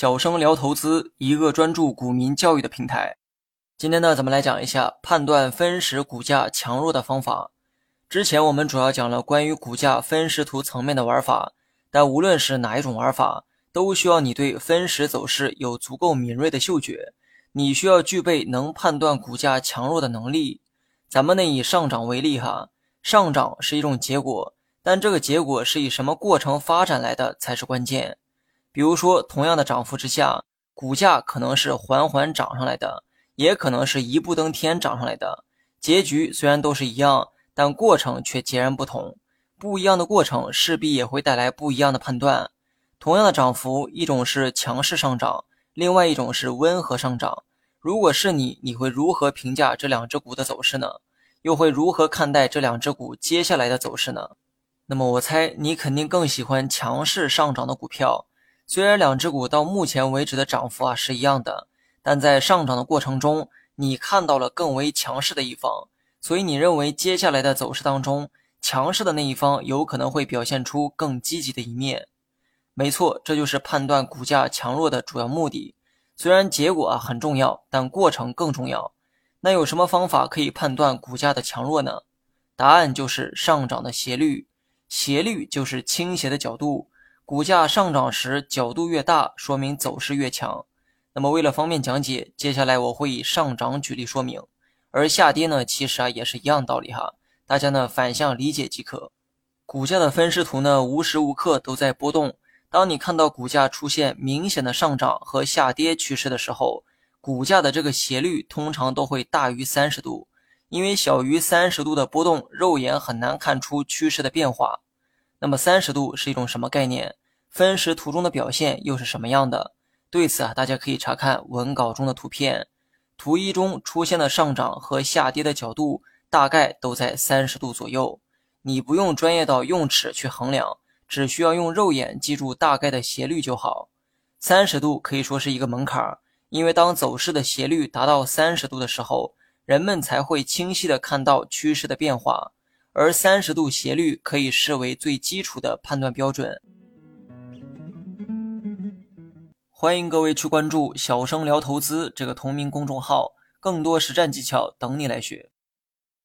小生聊投资，一个专注股民教育的平台。今天呢，咱们来讲一下判断分时股价强弱的方法。之前我们主要讲了关于股价分时图层面的玩法，但无论是哪一种玩法，都需要你对分时走势有足够敏锐的嗅觉，你需要具备能判断股价强弱的能力。咱们呢，以上涨为例哈，上涨是一种结果，但这个结果是以什么过程发展来的才是关键。比如说，同样的涨幅之下，股价可能是缓缓涨上来的，也可能是一步登天涨上来的。结局虽然都是一样，但过程却截然不同。不一样的过程势必也会带来不一样的判断。同样的涨幅，一种是强势上涨，另外一种是温和上涨。如果是你，你会如何评价这两只股的走势呢？又会如何看待这两只股接下来的走势呢？那么我猜你肯定更喜欢强势上涨的股票。虽然两只股到目前为止的涨幅啊是一样的，但在上涨的过程中，你看到了更为强势的一方，所以你认为接下来的走势当中，强势的那一方有可能会表现出更积极的一面。没错，这就是判断股价强弱的主要目的。虽然结果啊很重要，但过程更重要。那有什么方法可以判断股价的强弱呢？答案就是上涨的斜率，斜率就是倾斜的角度。股价上涨时角度越大，说明走势越强。那么为了方便讲解，接下来我会以上涨举例说明，而下跌呢，其实啊也是一样道理哈，大家呢反向理解即可。股价的分时图呢无时无刻都在波动，当你看到股价出现明显的上涨和下跌趋势的时候，股价的这个斜率通常都会大于三十度，因为小于三十度的波动，肉眼很难看出趋势的变化。那么三十度是一种什么概念？分时图中的表现又是什么样的？对此啊，大家可以查看文稿中的图片。图一中出现的上涨和下跌的角度大概都在三十度左右。你不用专业到用尺去衡量，只需要用肉眼记住大概的斜率就好。三十度可以说是一个门槛，因为当走势的斜率达到三十度的时候，人们才会清晰的看到趋势的变化。而三十度斜率可以视为最基础的判断标准。欢迎各位去关注“小生聊投资”这个同名公众号，更多实战技巧等你来学。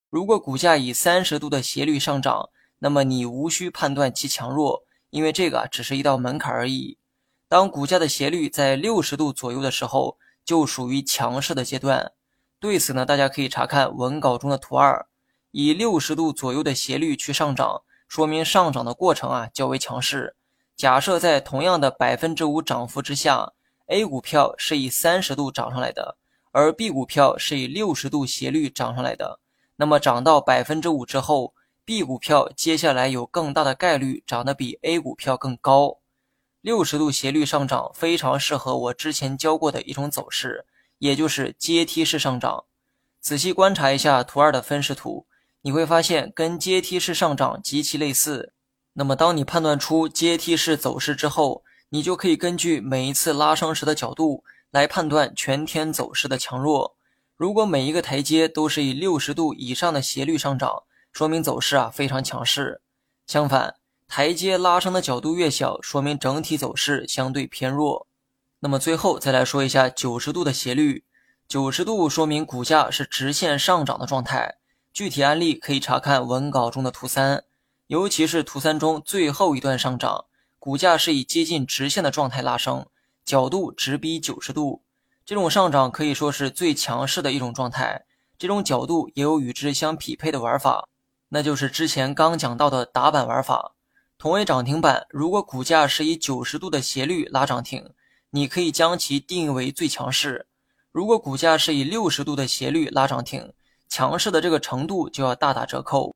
如果股价以三十度的斜率上涨，那么你无需判断其强弱，因为这个只是一道门槛而已。当股价的斜率在六十度左右的时候，就属于强势的阶段。对此呢，大家可以查看文稿中的图二。以六十度左右的斜率去上涨，说明上涨的过程啊较为强势。假设在同样的百分之五涨幅之下，A 股票是以三十度涨上来的，而 B 股票是以六十度斜率涨上来的。那么涨到百分之五之后，B 股票接下来有更大的概率涨得比 A 股票更高。六十度斜率上涨非常适合我之前教过的一种走势，也就是阶梯式上涨。仔细观察一下图二的分时图。你会发现跟阶梯式上涨极其类似。那么，当你判断出阶梯式走势之后，你就可以根据每一次拉升时的角度来判断全天走势的强弱。如果每一个台阶都是以六十度以上的斜率上涨，说明走势啊非常强势。相反，台阶拉升的角度越小，说明整体走势相对偏弱。那么最后再来说一下九十度的斜率，九十度说明股价是直线上涨的状态。具体案例可以查看文稿中的图三，尤其是图三中最后一段上涨，股价是以接近直线的状态拉升，角度直逼九十度。这种上涨可以说是最强势的一种状态。这种角度也有与之相匹配的玩法，那就是之前刚讲到的打板玩法。同为涨停板，如果股价是以九十度的斜率拉涨停，你可以将其定义为最强势；如果股价是以六十度的斜率拉涨停，强势的这个程度就要大打折扣。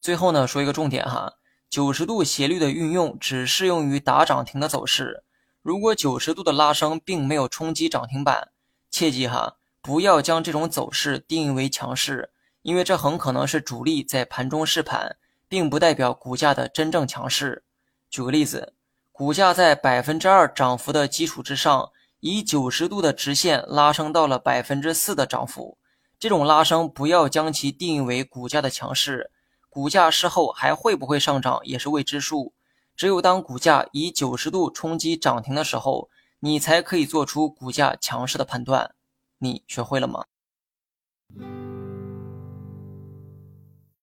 最后呢，说一个重点哈，九十度斜率的运用只适用于打涨停的走势。如果九十度的拉升并没有冲击涨停板，切记哈，不要将这种走势定义为强势，因为这很可能是主力在盘中试盘，并不代表股价的真正强势。举个例子，股价在百分之二涨幅的基础之上，以九十度的直线拉升到了百分之四的涨幅。这种拉升不要将其定义为股价的强势，股价事后还会不会上涨也是未知数。只有当股价以九十度冲击涨停的时候，你才可以做出股价强势的判断。你学会了吗？